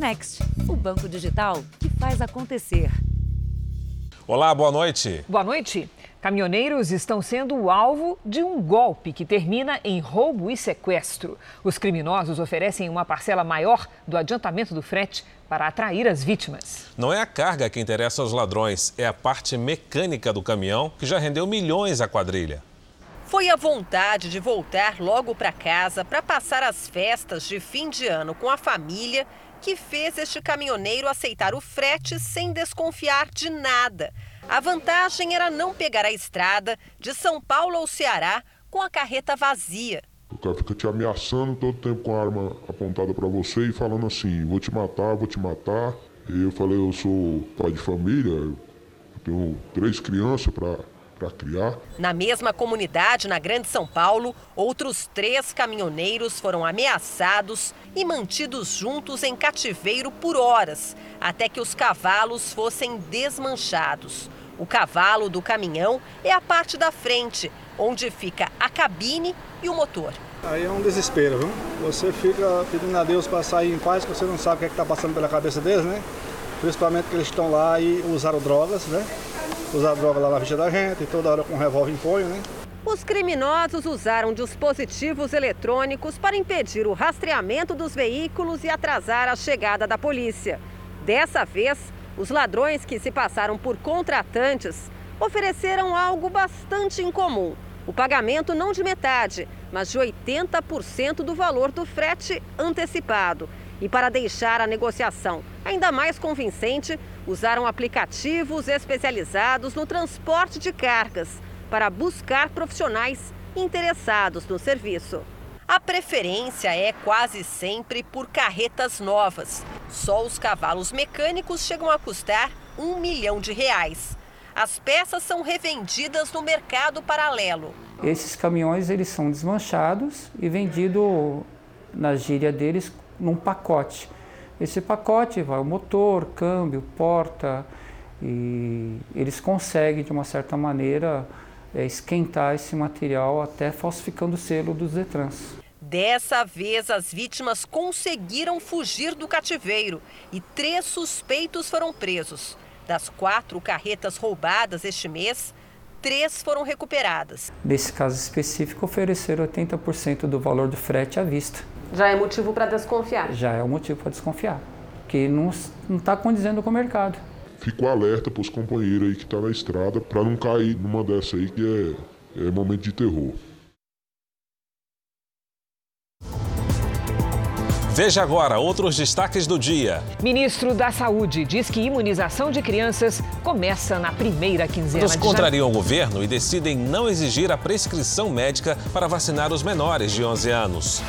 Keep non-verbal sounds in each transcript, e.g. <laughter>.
Next, o banco digital que faz acontecer. Olá, boa noite. Boa noite. Caminhoneiros estão sendo o alvo de um golpe que termina em roubo e sequestro. Os criminosos oferecem uma parcela maior do adiantamento do frete para atrair as vítimas. Não é a carga que interessa aos ladrões, é a parte mecânica do caminhão que já rendeu milhões à quadrilha. Foi a vontade de voltar logo para casa para passar as festas de fim de ano com a família que fez este caminhoneiro aceitar o frete sem desconfiar de nada. A vantagem era não pegar a estrada de São Paulo ao Ceará com a carreta vazia. O cara fica te ameaçando todo tempo com a arma apontada para você e falando assim: vou te matar, vou te matar. E eu falei: eu sou pai de família, tenho três crianças para para criar. Na mesma comunidade, na Grande São Paulo, outros três caminhoneiros foram ameaçados e mantidos juntos em cativeiro por horas, até que os cavalos fossem desmanchados. O cavalo do caminhão é a parte da frente, onde fica a cabine e o motor. Aí é um desespero, viu? Você fica pedindo a Deus para sair em paz, porque você não sabe o que é está passando pela cabeça deles, né? Principalmente que eles estão lá e usaram drogas, né? usar droga lá na ficha da gente, e toda hora com revólver em punho, né? Os criminosos usaram dispositivos eletrônicos para impedir o rastreamento dos veículos e atrasar a chegada da polícia. Dessa vez, os ladrões que se passaram por contratantes ofereceram algo bastante incomum: o pagamento não de metade, mas de 80% do valor do frete antecipado. E para deixar a negociação ainda mais convincente, usaram aplicativos especializados no transporte de cargas para buscar profissionais interessados no serviço. A preferência é quase sempre por carretas novas. Só os cavalos mecânicos chegam a custar um milhão de reais. As peças são revendidas no mercado paralelo. Esses caminhões eles são desmanchados e vendidos na gíria deles num pacote. Esse pacote vai o motor, câmbio, porta e eles conseguem de uma certa maneira é, esquentar esse material até falsificando o selo dos Detrans. Dessa vez, as vítimas conseguiram fugir do cativeiro e três suspeitos foram presos. Das quatro carretas roubadas este mês, três foram recuperadas. Nesse caso específico, ofereceram 80% do valor do frete à vista. Já é motivo para desconfiar? Já é um motivo para desconfiar, porque não está condizendo com o mercado. Fico alerta para os companheiros aí que estão tá na estrada para não cair numa dessa aí que é, é momento de terror. Veja agora outros destaques do dia. Ministro da Saúde diz que imunização de crianças começa na primeira quinzena Eles contrariam o governo e decidem não exigir a prescrição médica para vacinar os menores de 11 anos.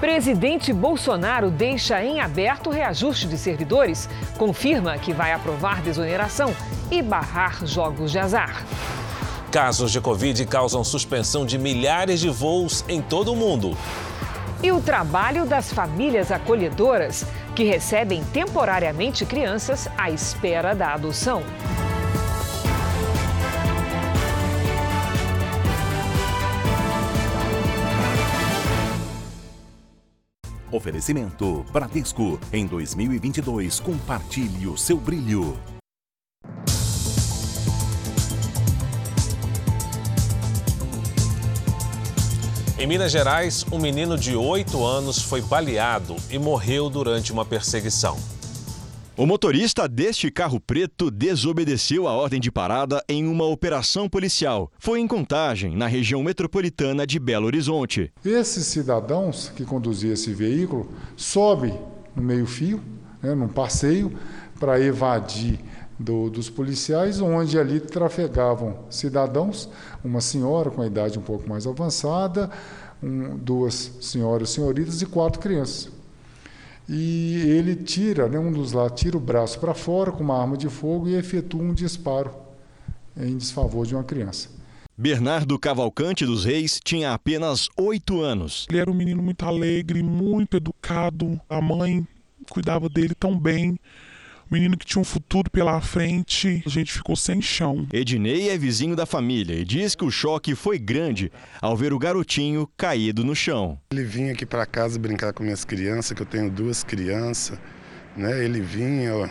Presidente Bolsonaro deixa em aberto o reajuste de servidores, confirma que vai aprovar desoneração e barrar jogos de azar. Casos de Covid causam suspensão de milhares de voos em todo o mundo. E o trabalho das famílias acolhedoras, que recebem temporariamente crianças à espera da adoção. Oferecimento Bradesco. Em 2022, compartilhe o seu brilho. Em Minas Gerais, um menino de 8 anos foi baleado e morreu durante uma perseguição. O motorista deste carro preto desobedeceu a ordem de parada em uma operação policial. Foi em Contagem, na região metropolitana de Belo Horizonte. Esses cidadãos que conduziam esse veículo sobe no meio-fio, né, num passeio, para evadir do, dos policiais, onde ali trafegavam cidadãos, uma senhora com a idade um pouco mais avançada, um, duas senhoras senhoritas e quatro crianças. E ele tira, né, um dos lá tira o braço para fora com uma arma de fogo e efetua um disparo em desfavor de uma criança. Bernardo Cavalcante dos Reis tinha apenas oito anos. Ele era um menino muito alegre, muito educado. A mãe cuidava dele tão bem menino que tinha um futuro pela frente, a gente ficou sem chão. Ednei é vizinho da família e diz que o choque foi grande ao ver o garotinho caído no chão. Ele vinha aqui para casa brincar com minhas crianças, que eu tenho duas crianças, né? Ele vinha ó,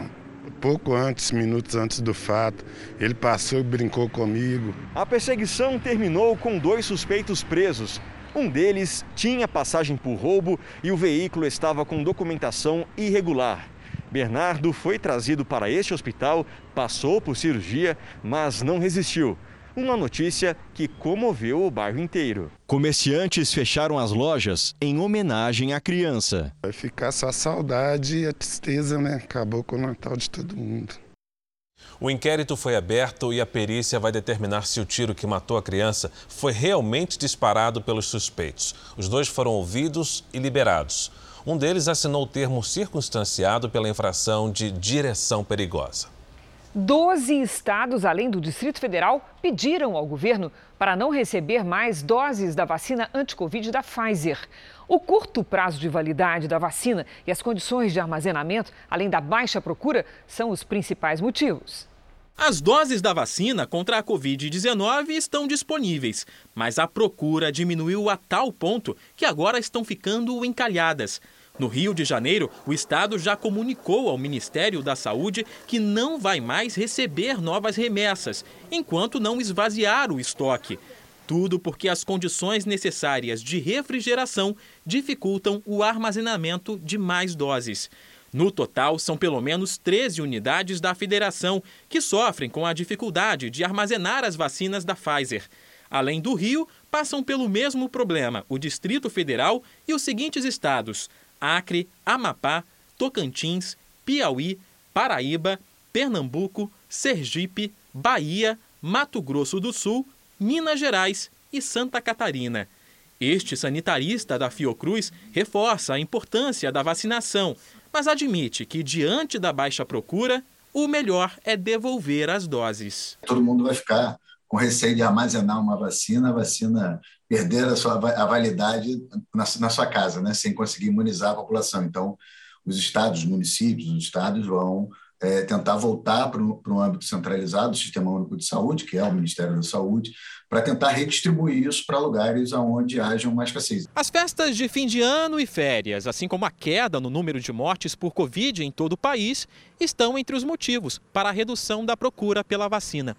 pouco antes, minutos antes do fato. Ele passou e brincou comigo. A perseguição terminou com dois suspeitos presos. Um deles tinha passagem por roubo e o veículo estava com documentação irregular. Bernardo foi trazido para este hospital, passou por cirurgia, mas não resistiu. Uma notícia que comoveu o bairro inteiro. Comerciantes fecharam as lojas em homenagem à criança. Vai ficar só a saudade e a tristeza, né? Acabou com o Natal de todo mundo. O inquérito foi aberto e a perícia vai determinar se o tiro que matou a criança foi realmente disparado pelos suspeitos. Os dois foram ouvidos e liberados. Um deles assinou o termo circunstanciado pela infração de direção perigosa. Doze estados, além do Distrito Federal, pediram ao governo para não receber mais doses da vacina anti-Covid da Pfizer. O curto prazo de validade da vacina e as condições de armazenamento, além da baixa procura, são os principais motivos. As doses da vacina contra a Covid-19 estão disponíveis, mas a procura diminuiu a tal ponto que agora estão ficando encalhadas. No Rio de Janeiro, o estado já comunicou ao Ministério da Saúde que não vai mais receber novas remessas, enquanto não esvaziar o estoque. Tudo porque as condições necessárias de refrigeração dificultam o armazenamento de mais doses. No total, são pelo menos 13 unidades da federação que sofrem com a dificuldade de armazenar as vacinas da Pfizer. Além do Rio, passam pelo mesmo problema o Distrito Federal e os seguintes estados: Acre, Amapá, Tocantins, Piauí, Paraíba, Pernambuco, Sergipe, Bahia, Mato Grosso do Sul, Minas Gerais e Santa Catarina. Este sanitarista da Fiocruz reforça a importância da vacinação, mas admite que, diante da baixa procura, o melhor é devolver as doses. Todo mundo vai ficar com receio de armazenar uma vacina, a vacina perder a sua a validade na, na sua casa, né, sem conseguir imunizar a população. Então, os estados, os municípios, os estados vão é, tentar voltar para um âmbito centralizado do Sistema Único de Saúde, que é o Ministério da Saúde, para tentar redistribuir isso para lugares onde hajam mais escassez. As festas de fim de ano e férias, assim como a queda no número de mortes por Covid em todo o país, estão entre os motivos para a redução da procura pela vacina.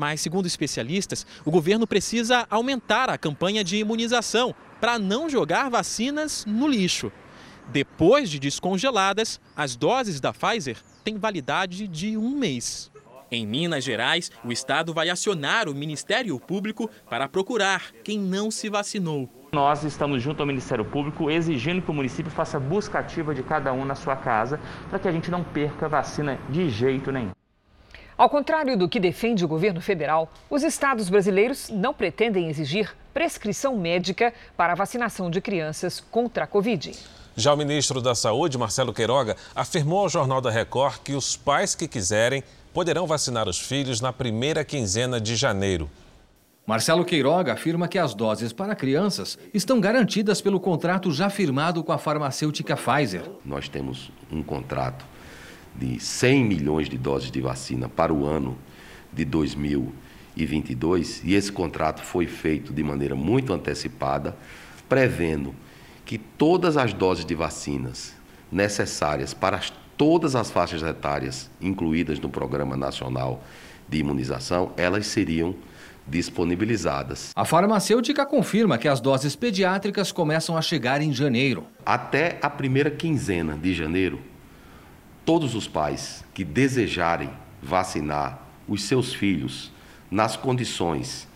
Mas, segundo especialistas, o governo precisa aumentar a campanha de imunização para não jogar vacinas no lixo. Depois de descongeladas, as doses da Pfizer têm validade de um mês. Em Minas Gerais, o estado vai acionar o Ministério Público para procurar quem não se vacinou. Nós estamos junto ao Ministério Público exigindo que o município faça busca ativa de cada um na sua casa para que a gente não perca vacina de jeito nenhum. Ao contrário do que defende o governo federal, os estados brasileiros não pretendem exigir prescrição médica para a vacinação de crianças contra a Covid. Já o ministro da Saúde, Marcelo Queiroga, afirmou ao Jornal da Record que os pais que quiserem poderão vacinar os filhos na primeira quinzena de janeiro. Marcelo Queiroga afirma que as doses para crianças estão garantidas pelo contrato já firmado com a farmacêutica Pfizer. Nós temos um contrato de 100 milhões de doses de vacina para o ano de 2022 e esse contrato foi feito de maneira muito antecipada, prevendo que todas as doses de vacinas necessárias para as, todas as faixas etárias incluídas no Programa Nacional de Imunização, elas seriam disponibilizadas. A farmacêutica confirma que as doses pediátricas começam a chegar em janeiro. Até a primeira quinzena de janeiro, todos os pais que desejarem vacinar os seus filhos nas condições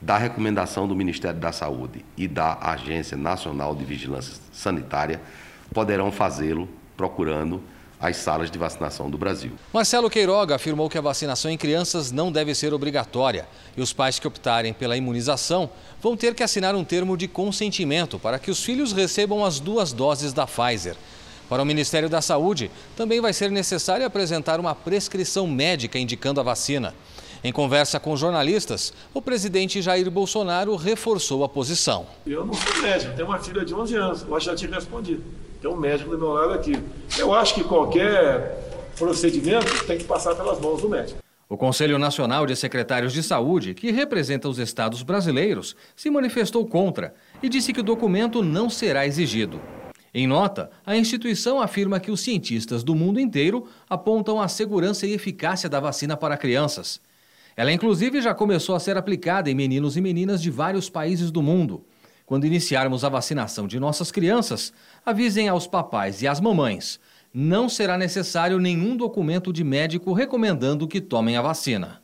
da recomendação do Ministério da Saúde e da Agência Nacional de Vigilância Sanitária poderão fazê-lo procurando as salas de vacinação do Brasil. Marcelo Queiroga afirmou que a vacinação em crianças não deve ser obrigatória e os pais que optarem pela imunização vão ter que assinar um termo de consentimento para que os filhos recebam as duas doses da Pfizer. Para o Ministério da Saúde, também vai ser necessário apresentar uma prescrição médica indicando a vacina. Em conversa com jornalistas, o presidente Jair Bolsonaro reforçou a posição. Eu não sou médico, tenho uma filha de 11 anos, eu já tinha respondido. Tem um médico do meu lado aqui. Eu acho que qualquer procedimento tem que passar pelas mãos do médico. O Conselho Nacional de Secretários de Saúde, que representa os estados brasileiros, se manifestou contra e disse que o documento não será exigido. Em nota, a instituição afirma que os cientistas do mundo inteiro apontam a segurança e eficácia da vacina para crianças. Ela, inclusive, já começou a ser aplicada em meninos e meninas de vários países do mundo. Quando iniciarmos a vacinação de nossas crianças, avisem aos papais e às mamães. Não será necessário nenhum documento de médico recomendando que tomem a vacina.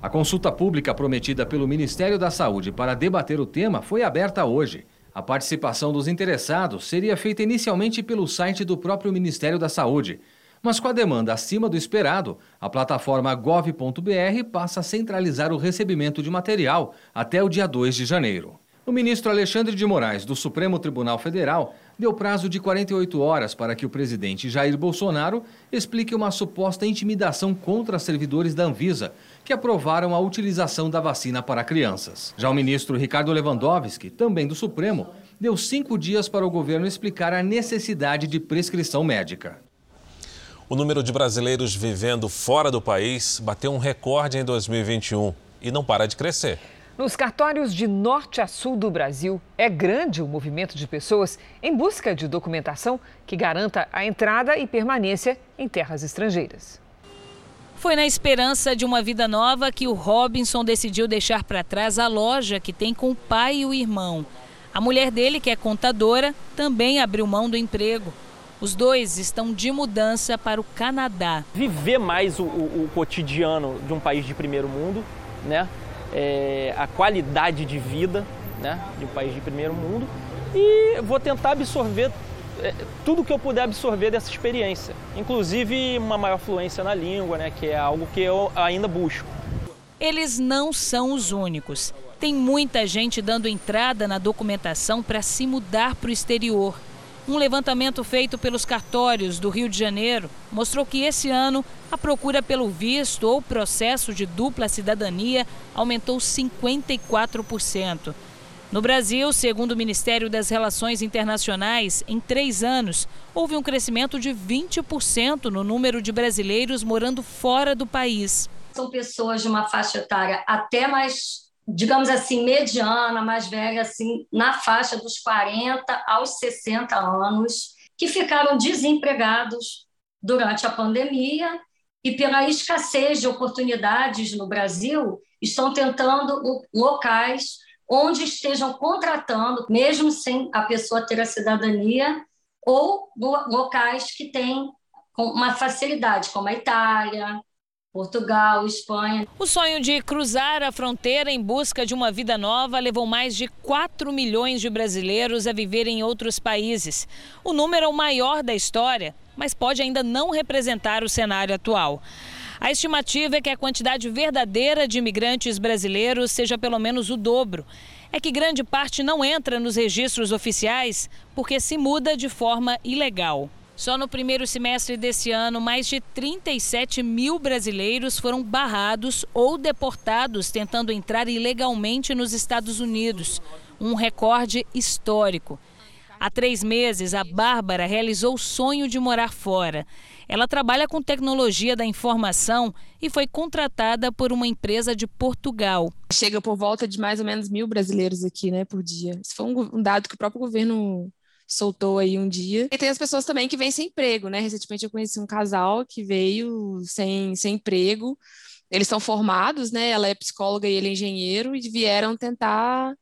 A consulta pública prometida pelo Ministério da Saúde para debater o tema foi aberta hoje. A participação dos interessados seria feita inicialmente pelo site do próprio Ministério da Saúde. Mas com a demanda acima do esperado, a plataforma gov.br passa a centralizar o recebimento de material até o dia 2 de janeiro. O ministro Alexandre de Moraes, do Supremo Tribunal Federal, deu prazo de 48 horas para que o presidente Jair Bolsonaro explique uma suposta intimidação contra servidores da Anvisa, que aprovaram a utilização da vacina para crianças. Já o ministro Ricardo Lewandowski, também do Supremo, deu cinco dias para o governo explicar a necessidade de prescrição médica. O número de brasileiros vivendo fora do país bateu um recorde em 2021 e não para de crescer. Nos cartórios de norte a sul do Brasil, é grande o movimento de pessoas em busca de documentação que garanta a entrada e permanência em terras estrangeiras. Foi na esperança de uma vida nova que o Robinson decidiu deixar para trás a loja que tem com o pai e o irmão. A mulher dele, que é contadora, também abriu mão do emprego. Os dois estão de mudança para o Canadá. Viver mais o, o, o cotidiano de um país de primeiro mundo, né? É, a qualidade de vida né, de um país de primeiro mundo e vou tentar absorver é, tudo que eu puder absorver dessa experiência, inclusive uma maior fluência na língua, né, que é algo que eu ainda busco. Eles não são os únicos. Tem muita gente dando entrada na documentação para se mudar para o exterior. Um levantamento feito pelos cartórios do Rio de Janeiro mostrou que esse ano a procura pelo visto ou processo de dupla cidadania aumentou 54%. No Brasil, segundo o Ministério das Relações Internacionais, em três anos, houve um crescimento de 20% no número de brasileiros morando fora do país. São pessoas de uma faixa etária até mais digamos assim, mediana, mais velha, assim, na faixa dos 40 aos 60 anos, que ficaram desempregados durante a pandemia e pela escassez de oportunidades no Brasil, estão tentando locais onde estejam contratando, mesmo sem a pessoa ter a cidadania, ou locais que têm uma facilidade, como a Itália, Portugal, Espanha. O sonho de cruzar a fronteira em busca de uma vida nova levou mais de 4 milhões de brasileiros a viver em outros países. O número é o maior da história, mas pode ainda não representar o cenário atual. A estimativa é que a quantidade verdadeira de imigrantes brasileiros seja pelo menos o dobro. É que grande parte não entra nos registros oficiais porque se muda de forma ilegal. Só no primeiro semestre desse ano, mais de 37 mil brasileiros foram barrados ou deportados tentando entrar ilegalmente nos Estados Unidos. Um recorde histórico. Há três meses, a Bárbara realizou o sonho de morar fora. Ela trabalha com tecnologia da informação e foi contratada por uma empresa de Portugal. Chega por volta de mais ou menos mil brasileiros aqui, né, por dia. Isso foi um dado que o próprio governo soltou aí um dia. E tem as pessoas também que vêm sem emprego, né? Recentemente eu conheci um casal que veio sem, sem emprego. Eles são formados, né? Ela é psicóloga e ele é engenheiro e vieram tentar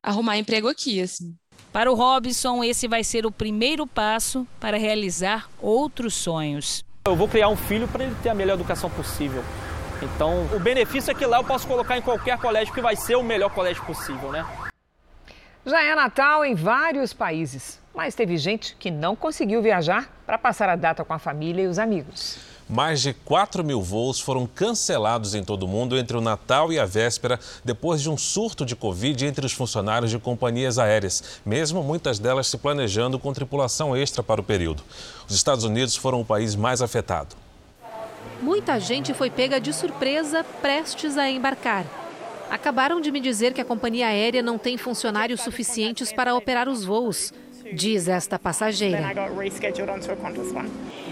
arrumar emprego aqui, assim. Para o Robson, esse vai ser o primeiro passo para realizar outros sonhos. Eu vou criar um filho para ele ter a melhor educação possível. Então, o benefício é que lá eu posso colocar em qualquer colégio que vai ser o melhor colégio possível, né? Já é Natal em vários países, mas teve gente que não conseguiu viajar para passar a data com a família e os amigos. Mais de 4 mil voos foram cancelados em todo o mundo entre o Natal e a véspera, depois de um surto de Covid entre os funcionários de companhias aéreas, mesmo muitas delas se planejando com tripulação extra para o período. Os Estados Unidos foram o país mais afetado. Muita gente foi pega de surpresa prestes a embarcar. Acabaram de me dizer que a companhia aérea não tem funcionários suficientes para operar os voos, diz esta passageira.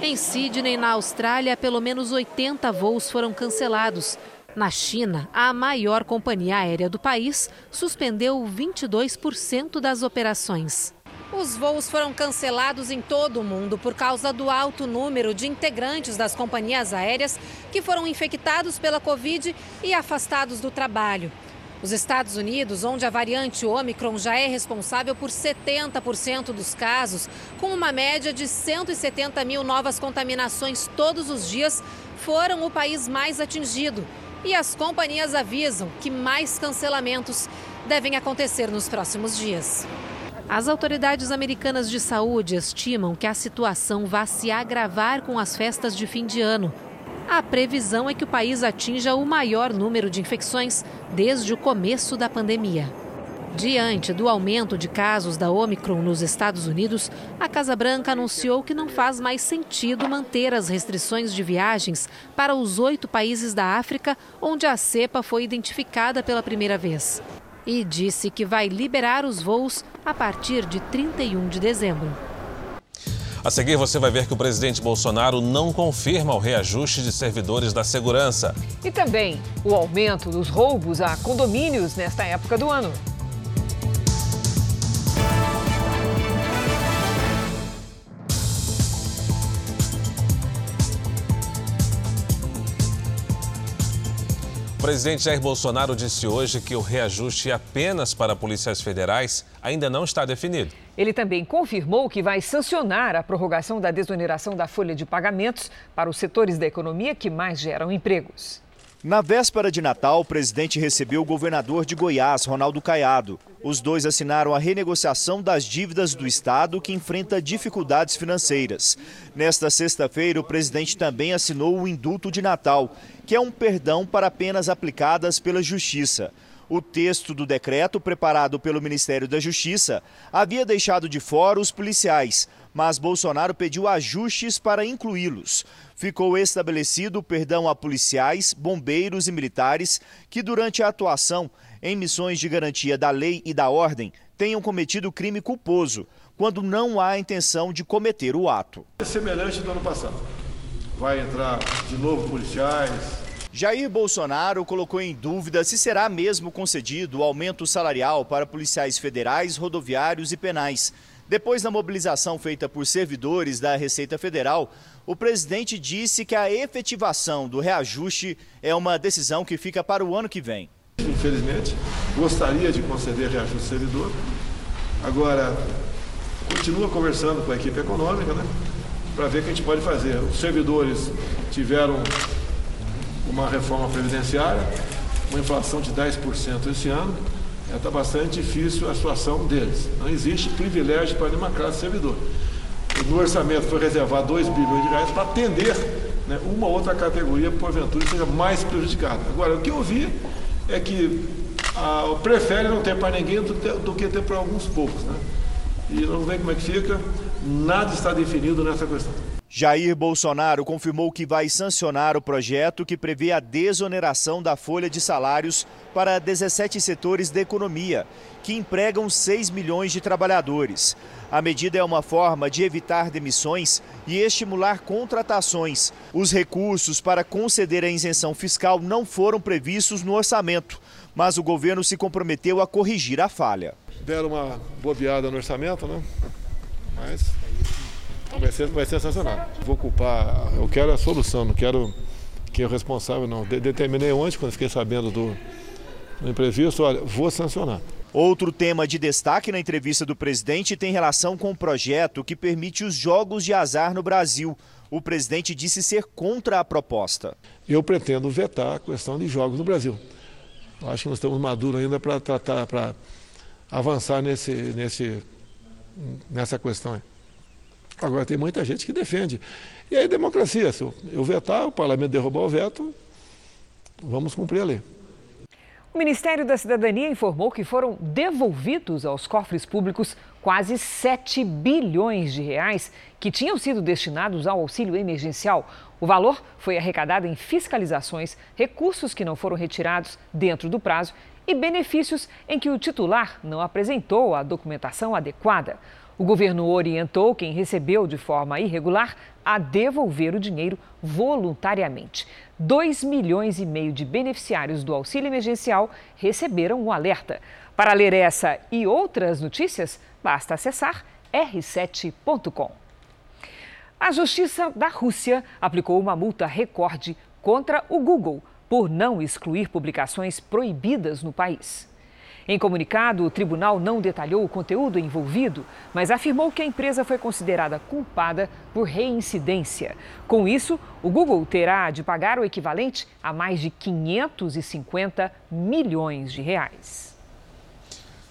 Em Sydney, na Austrália, pelo menos 80 voos foram cancelados. Na China, a maior companhia aérea do país suspendeu 22% das operações. Os voos foram cancelados em todo o mundo por causa do alto número de integrantes das companhias aéreas que foram infectados pela Covid e afastados do trabalho. Os Estados Unidos, onde a variante Omicron já é responsável por 70% dos casos, com uma média de 170 mil novas contaminações todos os dias, foram o país mais atingido. E as companhias avisam que mais cancelamentos devem acontecer nos próximos dias. As autoridades americanas de saúde estimam que a situação vá se agravar com as festas de fim de ano. A previsão é que o país atinja o maior número de infecções desde o começo da pandemia. Diante do aumento de casos da Omicron nos Estados Unidos, a Casa Branca anunciou que não faz mais sentido manter as restrições de viagens para os oito países da África onde a cepa foi identificada pela primeira vez e disse que vai liberar os voos a partir de 31 de dezembro. A seguir, você vai ver que o presidente Bolsonaro não confirma o reajuste de servidores da segurança. E também o aumento dos roubos a condomínios nesta época do ano. O presidente Jair Bolsonaro disse hoje que o reajuste apenas para policiais federais ainda não está definido. Ele também confirmou que vai sancionar a prorrogação da desoneração da folha de pagamentos para os setores da economia que mais geram empregos. Na véspera de Natal, o presidente recebeu o governador de Goiás, Ronaldo Caiado. Os dois assinaram a renegociação das dívidas do Estado que enfrenta dificuldades financeiras. Nesta sexta-feira, o presidente também assinou o indulto de Natal, que é um perdão para penas aplicadas pela Justiça. O texto do decreto, preparado pelo Ministério da Justiça, havia deixado de fora os policiais, mas Bolsonaro pediu ajustes para incluí-los. Ficou estabelecido perdão a policiais, bombeiros e militares que, durante a atuação em missões de garantia da lei e da ordem, tenham cometido crime culposo, quando não há intenção de cometer o ato. É semelhante do ano passado. Vai entrar de novo policiais, Jair Bolsonaro colocou em dúvida se será mesmo concedido o aumento salarial para policiais federais, rodoviários e penais. Depois da mobilização feita por servidores da Receita Federal, o presidente disse que a efetivação do reajuste é uma decisão que fica para o ano que vem. Infelizmente, gostaria de conceder reajuste servidor. Agora, continua conversando com a equipe econômica, né? Para ver o que a gente pode fazer. Os servidores tiveram uma reforma previdenciária, uma inflação de 10% esse ano, está bastante difícil a situação deles. Não existe privilégio para nenhuma classe servidor. No orçamento foi reservado 2 bilhões de reais para atender né, uma outra categoria, porventura, seja mais prejudicada. Agora, o que eu vi é que a, prefere não ter para ninguém do, do que ter para alguns poucos. Né? E não vê como é que fica, nada está definido nessa questão. Jair Bolsonaro confirmou que vai sancionar o projeto que prevê a desoneração da folha de salários para 17 setores da economia, que empregam 6 milhões de trabalhadores. A medida é uma forma de evitar demissões e estimular contratações. Os recursos para conceder a isenção fiscal não foram previstos no orçamento, mas o governo se comprometeu a corrigir a falha. Deram uma bobeada no orçamento, né? Mas vai ser, vai ser sancionado. Vou culpar, eu quero a solução, não quero que é o responsável não. De, determinei ontem, quando fiquei sabendo do, do imprevisto, olha, vou sancionar. Outro tema de destaque na entrevista do presidente tem relação com o projeto que permite os jogos de azar no Brasil. O presidente disse ser contra a proposta. Eu pretendo vetar a questão de jogos no Brasil. Acho que nós estamos maduros ainda para tratar, para avançar nesse, nesse, nessa questão. Agora tem muita gente que defende. E aí democracia, se eu vetar, o parlamento derrubar o veto, vamos cumprir a lei. O Ministério da Cidadania informou que foram devolvidos aos cofres públicos quase 7 bilhões de reais que tinham sido destinados ao auxílio emergencial. O valor foi arrecadado em fiscalizações, recursos que não foram retirados dentro do prazo e benefícios em que o titular não apresentou a documentação adequada. O governo orientou quem recebeu de forma irregular a devolver o dinheiro voluntariamente. 2 milhões e meio de beneficiários do auxílio emergencial receberam o um alerta. Para ler essa e outras notícias, basta acessar r7.com. A Justiça da Rússia aplicou uma multa recorde contra o Google por não excluir publicações proibidas no país. Em comunicado, o tribunal não detalhou o conteúdo envolvido, mas afirmou que a empresa foi considerada culpada por reincidência. Com isso, o Google terá de pagar o equivalente a mais de 550 milhões de reais.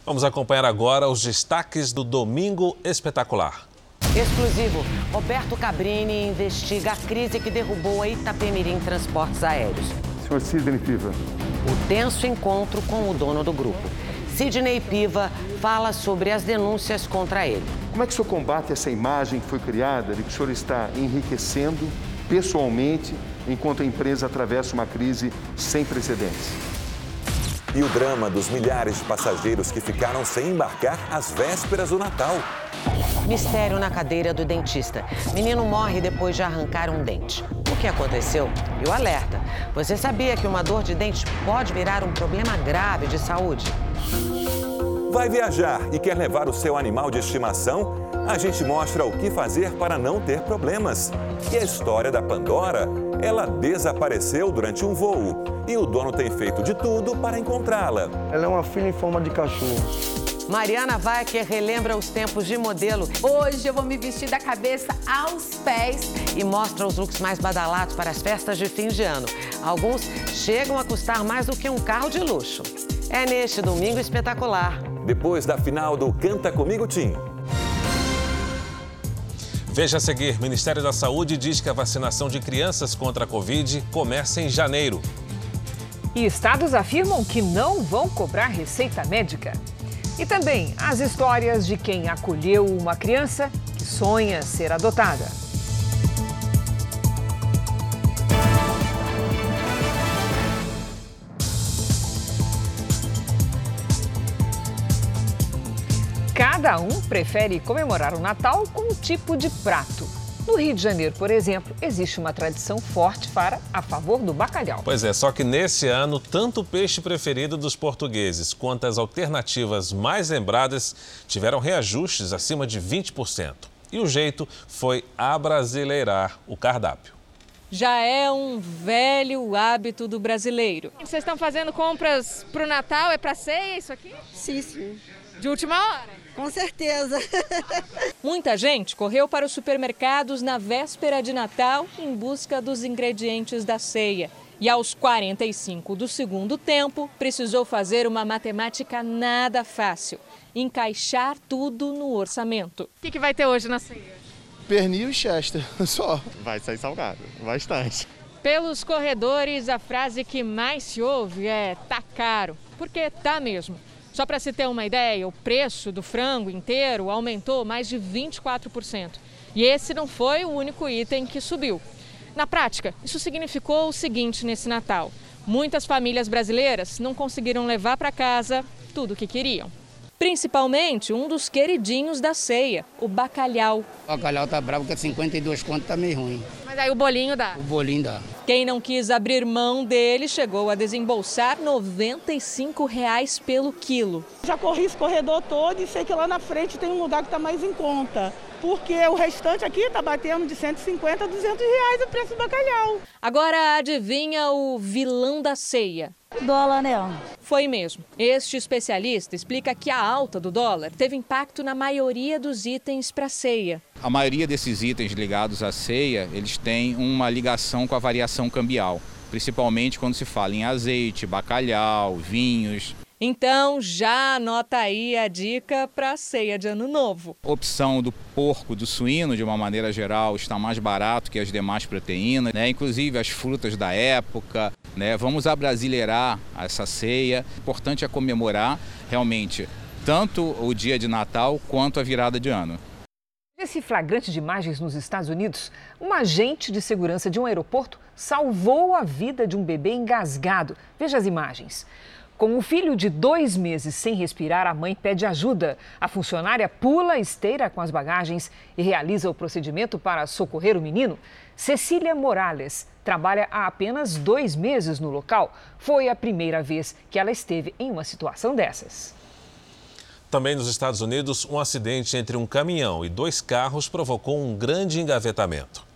Vamos acompanhar agora os destaques do Domingo Espetacular. Exclusivo, Roberto Cabrini investiga a crise que derrubou a Itapemirim Transportes Aéreos. Senhor Sidney Piva. O tenso encontro com o dono do grupo. Sidney Piva fala sobre as denúncias contra ele. Como é que o senhor combate essa imagem que foi criada de que o senhor está enriquecendo pessoalmente enquanto a empresa atravessa uma crise sem precedentes? E o drama dos milhares de passageiros que ficaram sem embarcar às vésperas do Natal. Mistério na cadeira do dentista. Menino morre depois de arrancar um dente. O que aconteceu? E o alerta. Você sabia que uma dor de dente pode virar um problema grave de saúde? Vai viajar e quer levar o seu animal de estimação? A gente mostra o que fazer para não ter problemas. E a história da Pandora? Ela desapareceu durante um voo e o dono tem feito de tudo para encontrá-la. Ela é uma filha em forma de cachorro. Mariana Wecker relembra os tempos de modelo. Hoje eu vou me vestir da cabeça aos pés. E mostra os looks mais badalados para as festas de fim de ano. Alguns chegam a custar mais do que um carro de luxo. É neste domingo espetacular. Depois da final do Canta Comigo Tim. Veja a seguir: Ministério da Saúde diz que a vacinação de crianças contra a Covid começa em janeiro. E estados afirmam que não vão cobrar receita médica. E também as histórias de quem acolheu uma criança que sonha ser adotada. Cada um prefere comemorar o Natal com um tipo de prato. No Rio de Janeiro, por exemplo, existe uma tradição forte para a favor do bacalhau. Pois é, só que nesse ano, tanto o peixe preferido dos portugueses quanto as alternativas mais lembradas tiveram reajustes acima de 20%. E o jeito foi abrasileirar o cardápio. Já é um velho hábito do brasileiro. Vocês estão fazendo compras para o Natal? É para ceia isso aqui? Sim, sim. De última hora? Com certeza. <laughs> Muita gente correu para os supermercados na véspera de Natal em busca dos ingredientes da ceia. E aos 45 do segundo tempo, precisou fazer uma matemática nada fácil: encaixar tudo no orçamento. O que, que vai ter hoje na ceia? Pernil e chester, <laughs> só. Vai sair salgado, bastante. Pelos corredores, a frase que mais se ouve é tá caro, porque tá mesmo. Só para se ter uma ideia, o preço do frango inteiro aumentou mais de 24%. E esse não foi o único item que subiu. Na prática, isso significou o seguinte nesse Natal: muitas famílias brasileiras não conseguiram levar para casa tudo o que queriam. Principalmente um dos queridinhos da ceia, o bacalhau. O bacalhau tá bravo porque 52 conto tá meio ruim. Mas aí o bolinho dá. O bolinho dá. Quem não quis abrir mão dele chegou a desembolsar 95 reais pelo quilo. Já corri esse corredor todo e sei que lá na frente tem um lugar que está mais em conta. Porque o restante aqui está batendo de 150 a 200 reais o preço do bacalhau. Agora adivinha o vilão da ceia? Dólar, né? Foi mesmo. Este especialista explica que a alta do dólar teve impacto na maioria dos itens para ceia. A maioria desses itens ligados à ceia, eles têm uma ligação com a variação cambial, principalmente quando se fala em azeite, bacalhau, vinhos. Então, já anota aí a dica para a ceia de ano novo. A opção do porco, do suíno, de uma maneira geral, está mais barato que as demais proteínas, né? inclusive as frutas da época. Né? Vamos abrasileirar essa ceia. O importante é comemorar realmente tanto o dia de Natal quanto a virada de ano. Nesse flagrante de imagens nos Estados Unidos, um agente de segurança de um aeroporto salvou a vida de um bebê engasgado. Veja as imagens. Com o filho de dois meses sem respirar, a mãe pede ajuda. A funcionária pula a esteira com as bagagens e realiza o procedimento para socorrer o menino. Cecília Morales trabalha há apenas dois meses no local. Foi a primeira vez que ela esteve em uma situação dessas. Também nos Estados Unidos, um acidente entre um caminhão e dois carros provocou um grande engavetamento.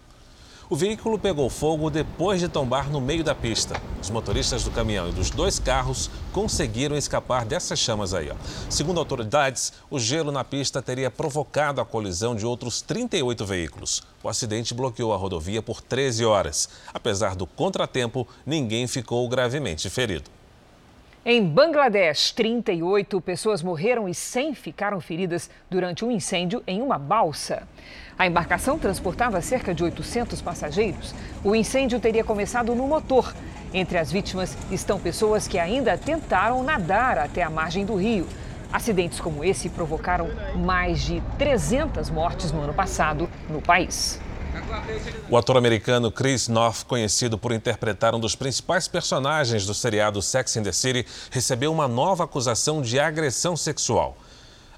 O veículo pegou fogo depois de tombar no meio da pista. Os motoristas do caminhão e dos dois carros conseguiram escapar dessas chamas aí. Ó. Segundo autoridades, o gelo na pista teria provocado a colisão de outros 38 veículos. O acidente bloqueou a rodovia por 13 horas. Apesar do contratempo, ninguém ficou gravemente ferido. Em Bangladesh, 38 pessoas morreram e 100 ficaram feridas durante um incêndio em uma balsa. A embarcação transportava cerca de 800 passageiros. O incêndio teria começado no motor. Entre as vítimas estão pessoas que ainda tentaram nadar até a margem do rio. Acidentes como esse provocaram mais de 300 mortes no ano passado no país. O ator americano Chris Noth, conhecido por interpretar um dos principais personagens do seriado Sex and the City, recebeu uma nova acusação de agressão sexual.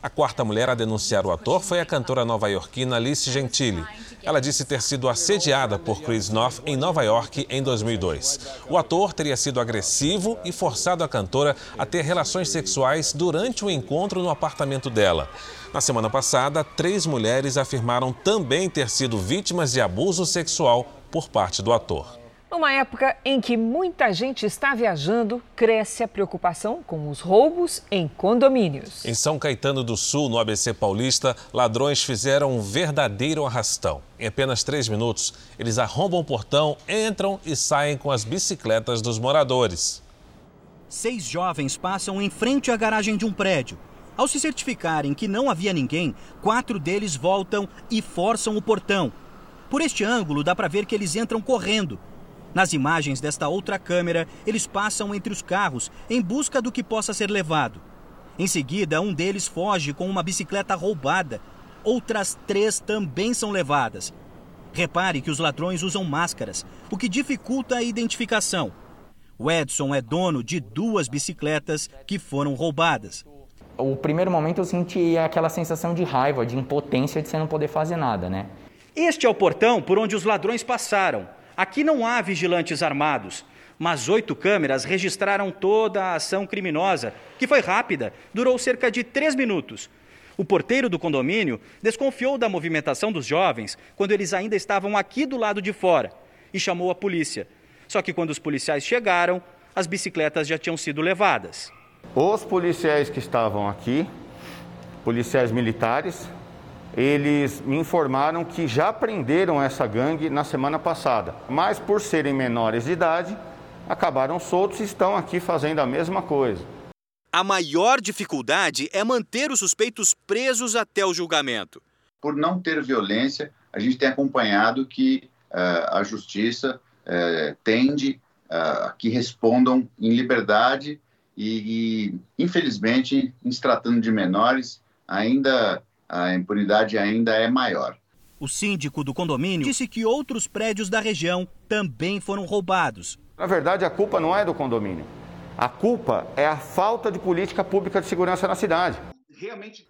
A quarta mulher a denunciar o ator foi a cantora nova-iorquina Alice Gentili. Ela disse ter sido assediada por Chris Noth em Nova York em 2002. O ator teria sido agressivo e forçado a cantora a ter relações sexuais durante o encontro no apartamento dela. Na semana passada, três mulheres afirmaram também ter sido vítimas de abuso sexual por parte do ator. Numa época em que muita gente está viajando, cresce a preocupação com os roubos em condomínios. Em São Caetano do Sul, no ABC Paulista, ladrões fizeram um verdadeiro arrastão. Em apenas três minutos, eles arrombam o portão, entram e saem com as bicicletas dos moradores. Seis jovens passam em frente à garagem de um prédio. Ao se certificarem que não havia ninguém, quatro deles voltam e forçam o portão. Por este ângulo, dá para ver que eles entram correndo nas imagens desta outra câmera, eles passam entre os carros em busca do que possa ser levado. Em seguida, um deles foge com uma bicicleta roubada. Outras três também são levadas. Repare que os ladrões usam máscaras, o que dificulta a identificação. O Edson é dono de duas bicicletas que foram roubadas. O primeiro momento eu senti aquela sensação de raiva, de impotência de você não poder fazer nada, né? Este é o portão por onde os ladrões passaram. Aqui não há vigilantes armados, mas oito câmeras registraram toda a ação criminosa, que foi rápida, durou cerca de três minutos. O porteiro do condomínio desconfiou da movimentação dos jovens quando eles ainda estavam aqui do lado de fora e chamou a polícia. Só que quando os policiais chegaram, as bicicletas já tinham sido levadas. Os policiais que estavam aqui, policiais militares, eles me informaram que já prenderam essa gangue na semana passada, mas por serem menores de idade, acabaram soltos e estão aqui fazendo a mesma coisa. A maior dificuldade é manter os suspeitos presos até o julgamento. Por não ter violência, a gente tem acompanhado que uh, a justiça uh, tende uh, a que respondam em liberdade e, e, infelizmente, em se tratando de menores, ainda a impunidade ainda é maior. O síndico do condomínio disse que outros prédios da região também foram roubados. Na verdade, a culpa não é do condomínio. A culpa é a falta de política pública de segurança na cidade.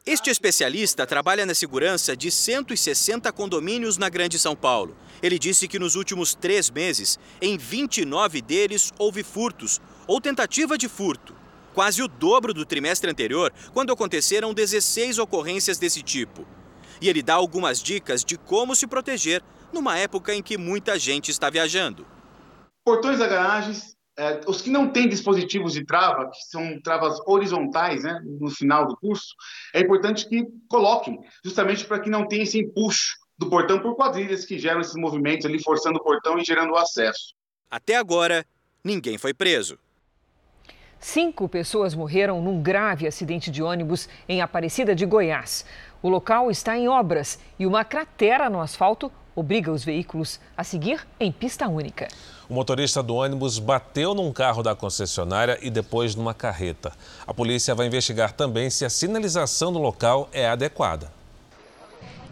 Este especialista trabalha na segurança de 160 condomínios na Grande São Paulo. Ele disse que nos últimos três meses, em 29 deles houve furtos ou tentativa de furto quase o dobro do trimestre anterior, quando aconteceram 16 ocorrências desse tipo. E ele dá algumas dicas de como se proteger numa época em que muita gente está viajando. Portões da garagem, é, os que não têm dispositivos de trava, que são travas horizontais né, no final do curso, é importante que coloquem, justamente para que não tenha esse empuxo do portão por quadrilhas que geram esses movimentos ali, forçando o portão e gerando o acesso. Até agora, ninguém foi preso. Cinco pessoas morreram num grave acidente de ônibus em Aparecida de Goiás. O local está em obras e uma cratera no asfalto obriga os veículos a seguir em pista única. O motorista do ônibus bateu num carro da concessionária e depois numa carreta. A polícia vai investigar também se a sinalização do local é adequada.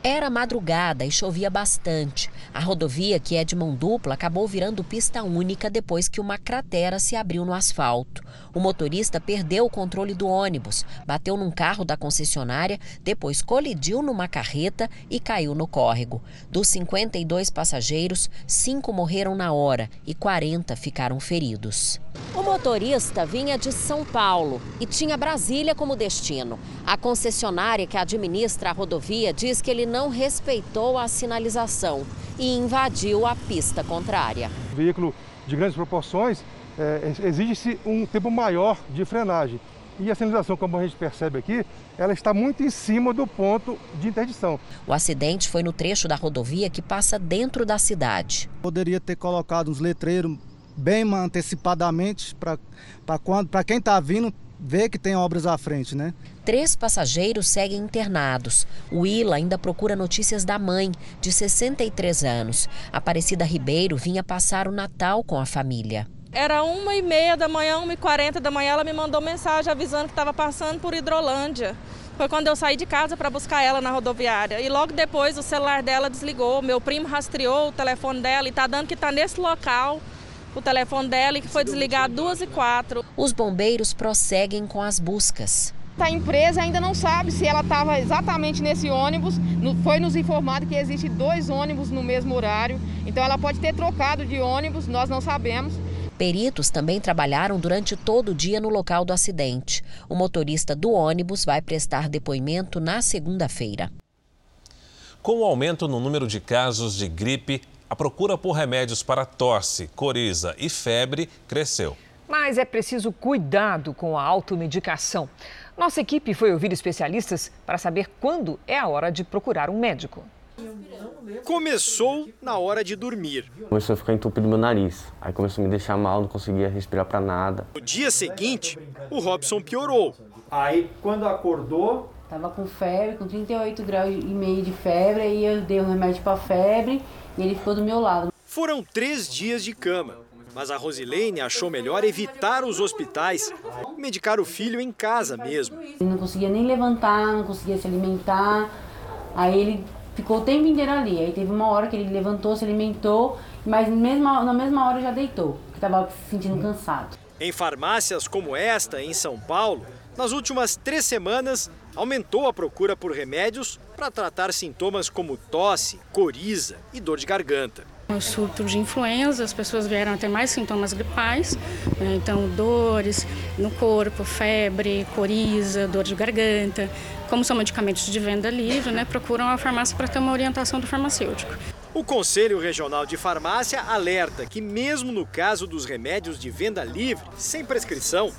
Era madrugada e chovia bastante. A rodovia, que é de mão dupla, acabou virando pista única depois que uma cratera se abriu no asfalto. O motorista perdeu o controle do ônibus, bateu num carro da concessionária, depois colidiu numa carreta e caiu no córrego. Dos 52 passageiros, cinco morreram na hora e 40 ficaram feridos. O motorista vinha de São Paulo e tinha Brasília como destino. A concessionária que administra a rodovia diz que ele não respeitou a sinalização e invadiu a pista contrária. O veículo de grandes proporções é, exige-se um tempo maior de frenagem. E a sinalização, como a gente percebe aqui, ela está muito em cima do ponto de interdição. O acidente foi no trecho da rodovia que passa dentro da cidade. Poderia ter colocado uns letreiros bem antecipadamente para quem está vindo ver que tem obras à frente, né? Três passageiros seguem internados. O Ila ainda procura notícias da mãe, de 63 anos. Aparecida Ribeiro vinha passar o Natal com a família. Era uma e meia da manhã, uma e quarenta da manhã, ela me mandou mensagem avisando que estava passando por Hidrolândia. Foi quando eu saí de casa para buscar ela na rodoviária. E logo depois o celular dela desligou. Meu primo rastreou o telefone dela e está dando que está nesse local o telefone dela e que foi desligado duas e quatro. Os bombeiros prosseguem com as buscas. A empresa ainda não sabe se ela estava exatamente nesse ônibus. Foi nos informado que existe dois ônibus no mesmo horário. Então ela pode ter trocado de ônibus, nós não sabemos. Peritos também trabalharam durante todo o dia no local do acidente. O motorista do ônibus vai prestar depoimento na segunda-feira. Com o aumento no número de casos de gripe, a procura por remédios para tosse, coriza e febre cresceu. Mas é preciso cuidado com a automedicação. Nossa equipe foi ouvir especialistas para saber quando é a hora de procurar um médico. Começou na hora de dormir. Começou a ficar entupido meu nariz. Aí começou a me deixar mal, não conseguia respirar para nada. No dia seguinte, o Robson piorou. Aí quando acordou, tava com febre, com 38 graus e meio de febre, aí eu dei um remédio para febre e ele ficou do meu lado. Foram três dias de cama, mas a Rosilene achou melhor evitar os hospitais, medicar o filho em casa mesmo. Ele não conseguia nem levantar, não conseguia se alimentar, aí ele ficou o tempo inteiro ali. Aí teve uma hora que ele levantou, se alimentou, mas mesma, na mesma hora já deitou, porque estava se sentindo cansado. Em farmácias como esta, em São Paulo, nas últimas três semanas, aumentou a procura por remédios para tratar sintomas como tosse, coriza e dor de garganta. O surto de influenza, as pessoas vieram a ter mais sintomas gripais, né? então dores no corpo, febre, coriza, dor de garganta. Como são medicamentos de venda livre, né? procuram a farmácia para ter uma orientação do farmacêutico. O Conselho Regional de Farmácia alerta que, mesmo no caso dos remédios de venda livre, sem prescrição,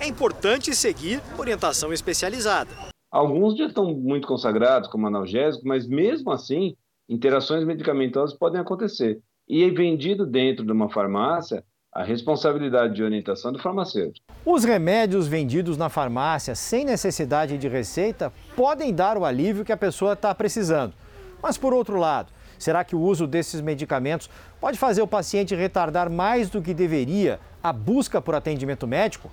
é importante seguir orientação especializada. Alguns já estão muito consagrados como analgésico, mas mesmo assim, interações medicamentosas podem acontecer. E é vendido dentro de uma farmácia, a responsabilidade de orientação do farmacêutico. Os remédios vendidos na farmácia sem necessidade de receita podem dar o alívio que a pessoa está precisando. Mas, por outro lado, será que o uso desses medicamentos pode fazer o paciente retardar mais do que deveria a busca por atendimento médico?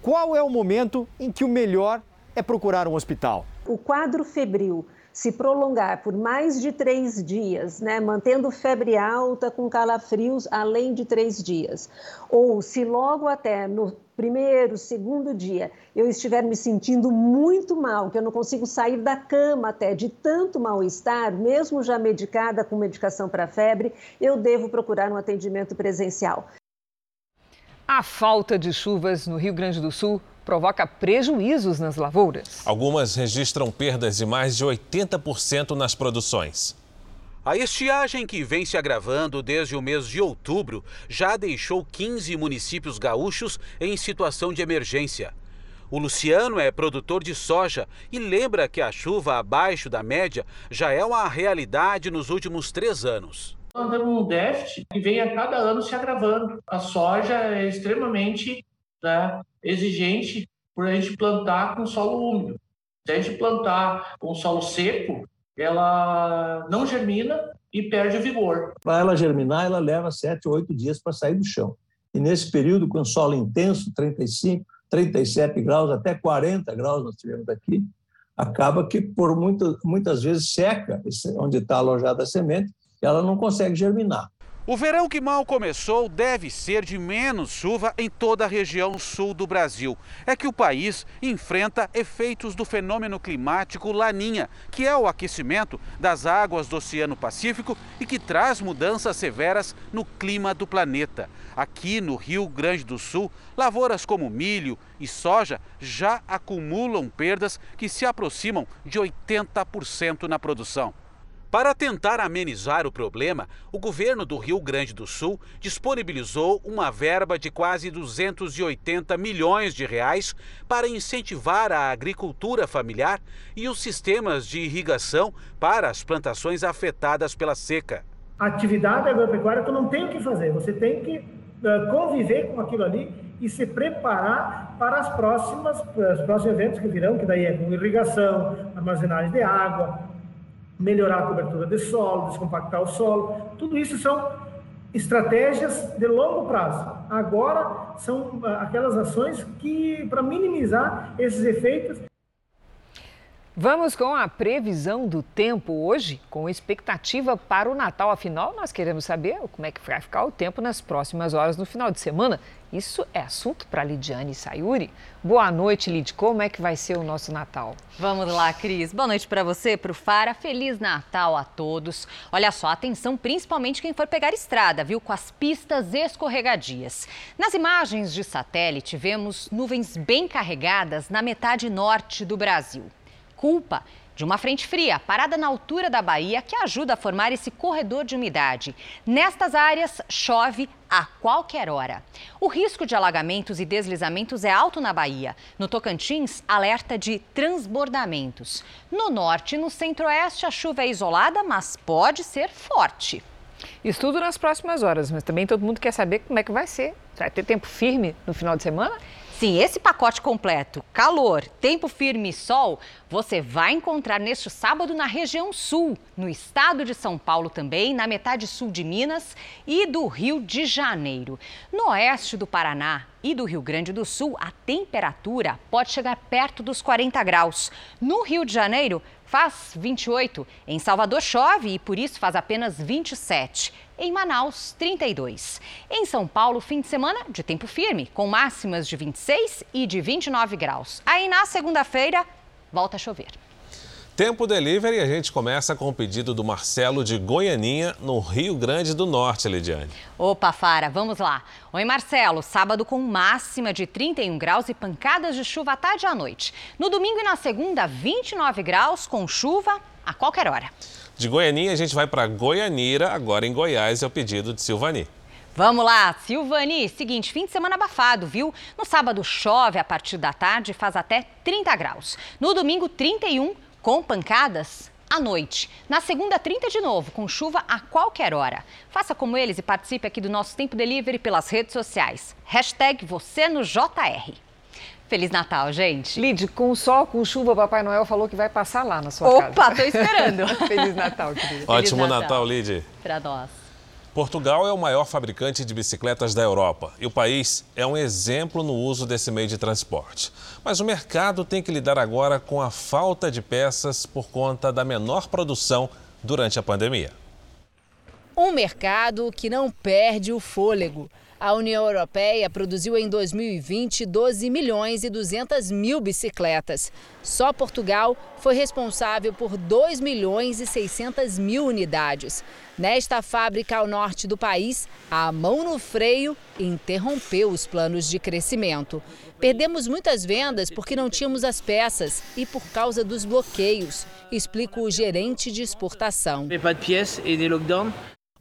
Qual é o momento em que o melhor é procurar um hospital? O quadro febril se prolongar por mais de três dias, né, mantendo febre alta com calafrios além de três dias, ou se logo até no primeiro, segundo dia eu estiver me sentindo muito mal, que eu não consigo sair da cama até de tanto mal-estar, mesmo já medicada com medicação para febre, eu devo procurar um atendimento presencial. A falta de chuvas no Rio Grande do Sul provoca prejuízos nas lavouras. Algumas registram perdas de mais de 80% nas produções. A estiagem que vem se agravando desde o mês de outubro já deixou 15 municípios gaúchos em situação de emergência. O Luciano é produtor de soja e lembra que a chuva abaixo da média já é uma realidade nos últimos três anos andando num déficit que vem a cada ano se agravando. A soja é extremamente né, exigente por a gente plantar com solo úmido. Se a gente plantar com solo seco, ela não germina e perde o vigor. Para ela germinar, ela leva 7 ou 8 dias para sair do chão. E nesse período, com solo intenso, 35, 37 graus, até 40 graus nós tivemos aqui, acaba que por muitas vezes seca onde está alojada a semente ela não consegue germinar. O verão que mal começou deve ser de menos chuva em toda a região sul do Brasil. É que o país enfrenta efeitos do fenômeno climático Laninha, que é o aquecimento das águas do Oceano Pacífico e que traz mudanças severas no clima do planeta. Aqui no Rio Grande do Sul, lavouras como milho e soja já acumulam perdas que se aproximam de 80% na produção. Para tentar amenizar o problema, o governo do Rio Grande do Sul disponibilizou uma verba de quase 280 milhões de reais para incentivar a agricultura familiar e os sistemas de irrigação para as plantações afetadas pela seca. A atividade agropecuária tu não tem o que fazer, você tem que uh, conviver com aquilo ali e se preparar para as próximas, os próximos eventos que virão, que daí é com irrigação, armazenagem de água, melhorar a cobertura de solo, descompactar o solo. Tudo isso são estratégias de longo prazo. Agora são ah, aquelas ações que para minimizar esses efeitos Vamos com a previsão do tempo hoje, com expectativa para o Natal. Afinal, nós queremos saber como é que vai ficar o tempo nas próximas horas no final de semana. Isso é assunto para Lidiane Sayuri. Boa noite, Lid. Como é que vai ser o nosso Natal? Vamos lá, Cris. Boa noite para você, para o Fara. Feliz Natal a todos. Olha só, atenção, principalmente quem for pegar estrada, viu? Com as pistas escorregadias. Nas imagens de satélite, vemos nuvens bem carregadas na metade norte do Brasil culpa de uma frente fria parada na altura da Bahia que ajuda a formar esse corredor de umidade. Nestas áreas, chove a qualquer hora. O risco de alagamentos e deslizamentos é alto na Bahia. No Tocantins, alerta de transbordamentos. No norte e no centro-oeste, a chuva é isolada, mas pode ser forte. Estudo nas próximas horas, mas também todo mundo quer saber como é que vai ser. Vai ter tempo firme no final de semana? Sim, esse pacote completo, calor, tempo firme e sol, você vai encontrar neste sábado na região sul, no estado de São Paulo também, na metade sul de Minas e do Rio de Janeiro. No oeste do Paraná e do Rio Grande do Sul, a temperatura pode chegar perto dos 40 graus. No Rio de Janeiro, faz 28. Em Salvador chove e por isso faz apenas 27 em Manaus, 32. Em São Paulo, fim de semana de tempo firme, com máximas de 26 e de 29 graus. Aí na segunda-feira, volta a chover. Tempo Delivery, a gente começa com o pedido do Marcelo de Goianinha, no Rio Grande do Norte, Lidiane. Opa, Fara, vamos lá. Oi, Marcelo. Sábado com máxima de 31 graus e pancadas de chuva à tarde e à noite. No domingo e na segunda, 29 graus com chuva a qualquer hora. De Goianinha, a gente vai para Goianira, agora em Goiás, é o pedido de Silvani. Vamos lá, Silvani. Seguinte, fim de semana abafado, viu? No sábado chove a partir da tarde faz até 30 graus. No domingo, 31, com pancadas à noite. Na segunda, 30 de novo, com chuva a qualquer hora. Faça como eles e participe aqui do nosso Tempo Delivery pelas redes sociais. Hashtag você no JR. Feliz Natal, gente. Lid, com sol, com chuva, o Papai Noel falou que vai passar lá na sua Opa, casa. Opa, tô esperando. <laughs> Feliz Natal, querida. Ótimo Feliz Natal, Natal Lid. Para nós. Portugal é o maior fabricante de bicicletas da Europa e o país é um exemplo no uso desse meio de transporte. Mas o mercado tem que lidar agora com a falta de peças por conta da menor produção durante a pandemia. Um mercado que não perde o fôlego. A União Europeia produziu em 2020 12 milhões e 200 mil bicicletas. Só Portugal foi responsável por 2 milhões e 600 mil unidades. Nesta fábrica ao norte do país, a mão no freio interrompeu os planos de crescimento. Perdemos muitas vendas porque não tínhamos as peças e por causa dos bloqueios, explica o gerente de exportação.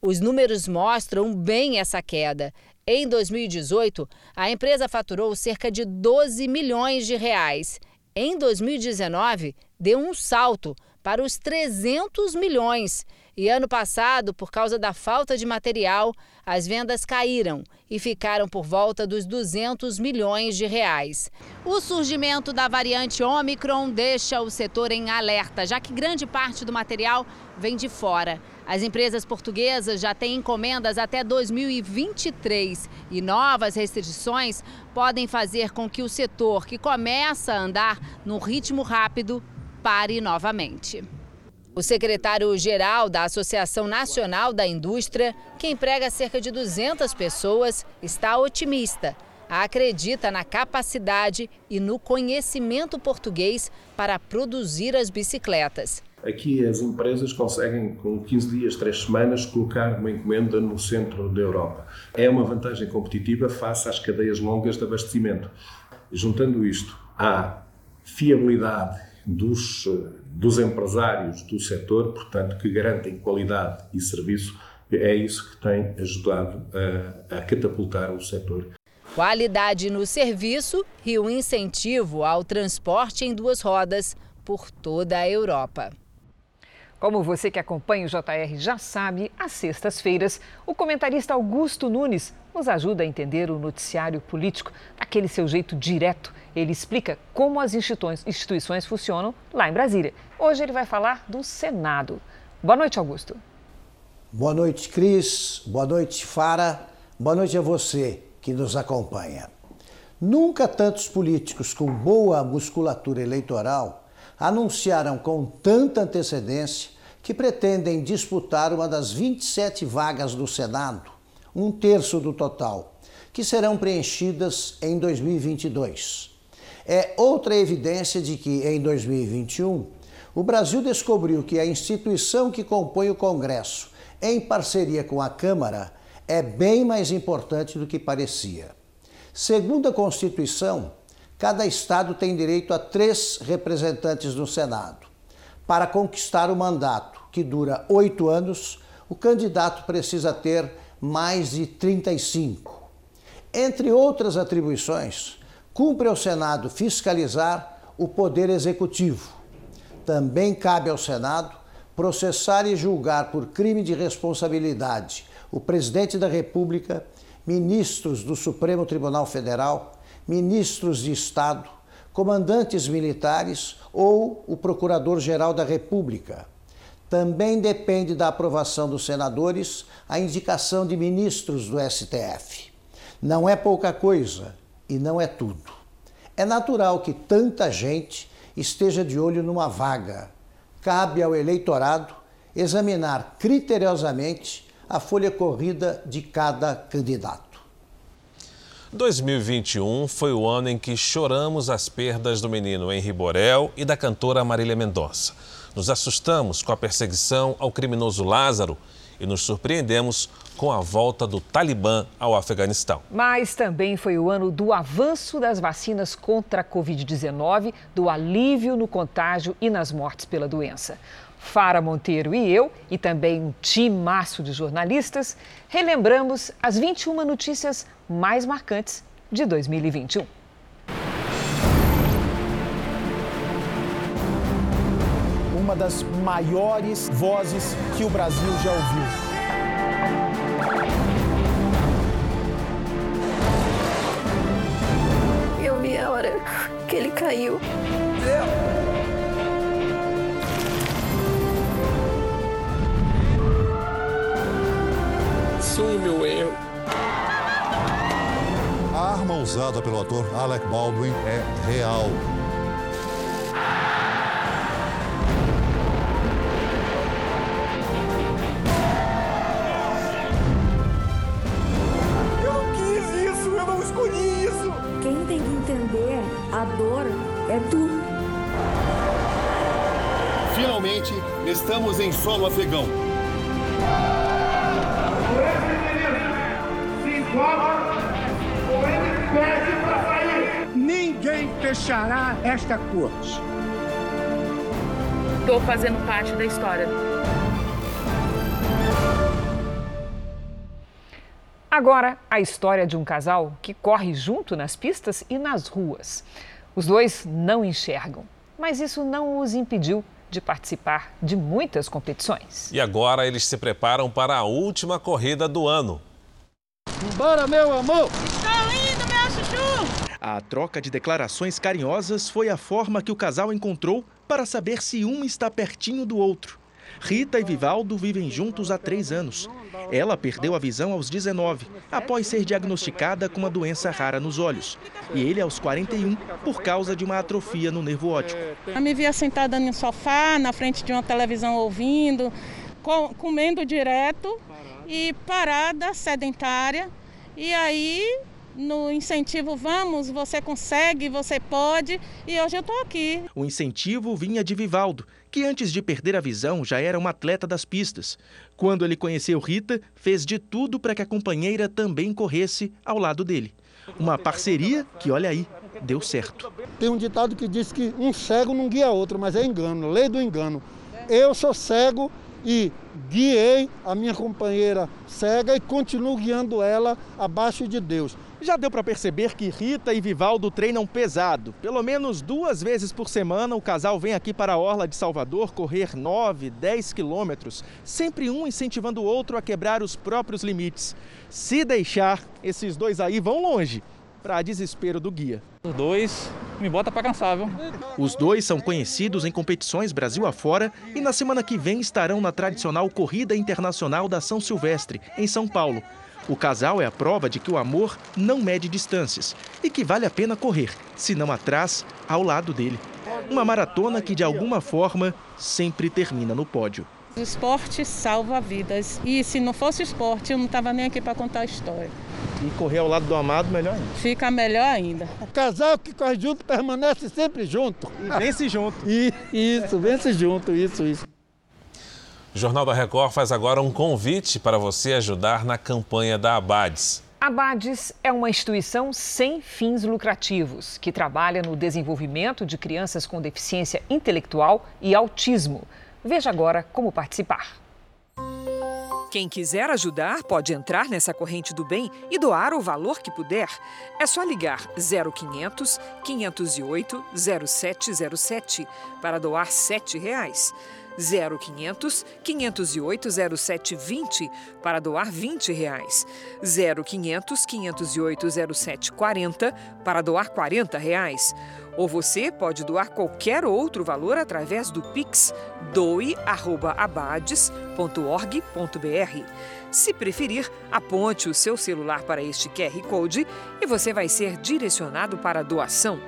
Os números mostram bem essa queda. Em 2018, a empresa faturou cerca de 12 milhões de reais. Em 2019, deu um salto para os 300 milhões. E ano passado, por causa da falta de material, as vendas caíram e ficaram por volta dos 200 milhões de reais. O surgimento da variante Omicron deixa o setor em alerta, já que grande parte do material vem de fora. As empresas portuguesas já têm encomendas até 2023 e novas restrições podem fazer com que o setor, que começa a andar num ritmo rápido, pare novamente. O secretário-geral da Associação Nacional da Indústria, que emprega cerca de 200 pessoas, está otimista. Acredita na capacidade e no conhecimento português para produzir as bicicletas. Aqui as empresas conseguem, com 15 dias, 3 semanas, colocar uma encomenda no centro da Europa. É uma vantagem competitiva face às cadeias longas de abastecimento. Juntando isto à fiabilidade dos, dos empresários do setor, portanto, que garantem qualidade e serviço, é isso que tem ajudado a, a catapultar o setor. Qualidade no serviço e o incentivo ao transporte em duas rodas por toda a Europa. Como você que acompanha o JR já sabe, às sextas-feiras, o comentarista Augusto Nunes nos ajuda a entender o noticiário político daquele seu jeito direto. Ele explica como as instituições funcionam lá em Brasília. Hoje ele vai falar do Senado. Boa noite, Augusto. Boa noite, Cris. Boa noite, Fara. Boa noite a você que nos acompanha. Nunca tantos políticos com boa musculatura eleitoral anunciaram com tanta antecedência que pretendem disputar uma das 27 vagas do Senado, um terço do total, que serão preenchidas em 2022. É outra evidência de que, em 2021, o Brasil descobriu que a instituição que compõe o Congresso, em parceria com a Câmara, é bem mais importante do que parecia. Segundo a Constituição, cada estado tem direito a três representantes no Senado. Para conquistar o mandato, que dura oito anos, o candidato precisa ter mais de 35. Entre outras atribuições, cumpre ao Senado fiscalizar o Poder Executivo. Também cabe ao Senado processar e julgar por crime de responsabilidade o presidente da República, ministros do Supremo Tribunal Federal, ministros de Estado, comandantes militares ou o Procurador-Geral da República. Também depende da aprovação dos senadores a indicação de ministros do STF. Não é pouca coisa e não é tudo. É natural que tanta gente esteja de olho numa vaga. Cabe ao eleitorado examinar criteriosamente a folha corrida de cada candidato. 2021 foi o ano em que choramos as perdas do menino Henri Borel e da cantora Marília Mendonça. Nos assustamos com a perseguição ao criminoso Lázaro e nos surpreendemos com a volta do Talibã ao Afeganistão. Mas também foi o ano do avanço das vacinas contra a Covid-19, do alívio no contágio e nas mortes pela doença. Fara Monteiro e eu, e também um timaço de jornalistas, relembramos as 21 notícias mais marcantes de 2021. Uma das maiores vozes que o Brasil já ouviu. Eu vi a hora que ele caiu. Usada pelo ator Alec Baldwin é real. Eu quis isso, eu não escolhi isso. Quem tem que entender a dor é tu. Finalmente, estamos em solo afegão. Fechará esta corte. Estou fazendo parte da história. Agora, a história de um casal que corre junto nas pistas e nas ruas. Os dois não enxergam, mas isso não os impediu de participar de muitas competições. E agora eles se preparam para a última corrida do ano. Bora, meu amor! Estou indo, meu chuchu! A troca de declarações carinhosas foi a forma que o casal encontrou para saber se um está pertinho do outro. Rita e Vivaldo vivem juntos há três anos. Ela perdeu a visão aos 19, após ser diagnosticada com uma doença rara nos olhos. E ele aos 41, por causa de uma atrofia no nervo óptico. Eu me via sentada no sofá, na frente de uma televisão ouvindo, comendo direto e parada, sedentária. E aí no incentivo Vamos, você consegue, você pode, e hoje eu estou aqui. O incentivo vinha de Vivaldo, que antes de perder a visão já era um atleta das pistas. Quando ele conheceu Rita, fez de tudo para que a companheira também corresse ao lado dele. Uma parceria que, olha aí, deu certo. Tem um ditado que diz que um cego não guia outro, mas é engano, lei do engano. Eu sou cego e guiei a minha companheira cega e continuo guiando ela abaixo de Deus. Já deu para perceber que Rita e Vivaldo treinam pesado. Pelo menos duas vezes por semana o casal vem aqui para a Orla de Salvador correr 9, 10 quilômetros, sempre um incentivando o outro a quebrar os próprios limites. Se deixar, esses dois aí vão longe, para desespero do guia. Os dois me bota para cansar, viu? Os dois são conhecidos em competições Brasil afora e na semana que vem estarão na tradicional Corrida Internacional da São Silvestre, em São Paulo. O casal é a prova de que o amor não mede distâncias e que vale a pena correr, se não atrás, ao lado dele. Uma maratona que, de alguma forma, sempre termina no pódio. O esporte salva vidas. E se não fosse esporte, eu não estava nem aqui para contar a história. E correr ao lado do amado, melhor ainda. Fica melhor ainda. O casal que corre junto permanece sempre junto. E vence junto. <laughs> E, isso, vence junto, isso, isso. O Jornal da Record faz agora um convite para você ajudar na campanha da Abades. Abades é uma instituição sem fins lucrativos que trabalha no desenvolvimento de crianças com deficiência intelectual e autismo. Veja agora como participar. Quem quiser ajudar pode entrar nessa corrente do bem e doar o valor que puder. É só ligar 0500 508 0707 para doar 7 reais. 0500 508 0720 para doar 20 reais. 0500 508 0740 para doar 40 reais. Ou você pode doar qualquer outro valor através do Pix doe@abades.org.br. Se preferir, aponte o seu celular para este QR Code e você vai ser direcionado para a doação.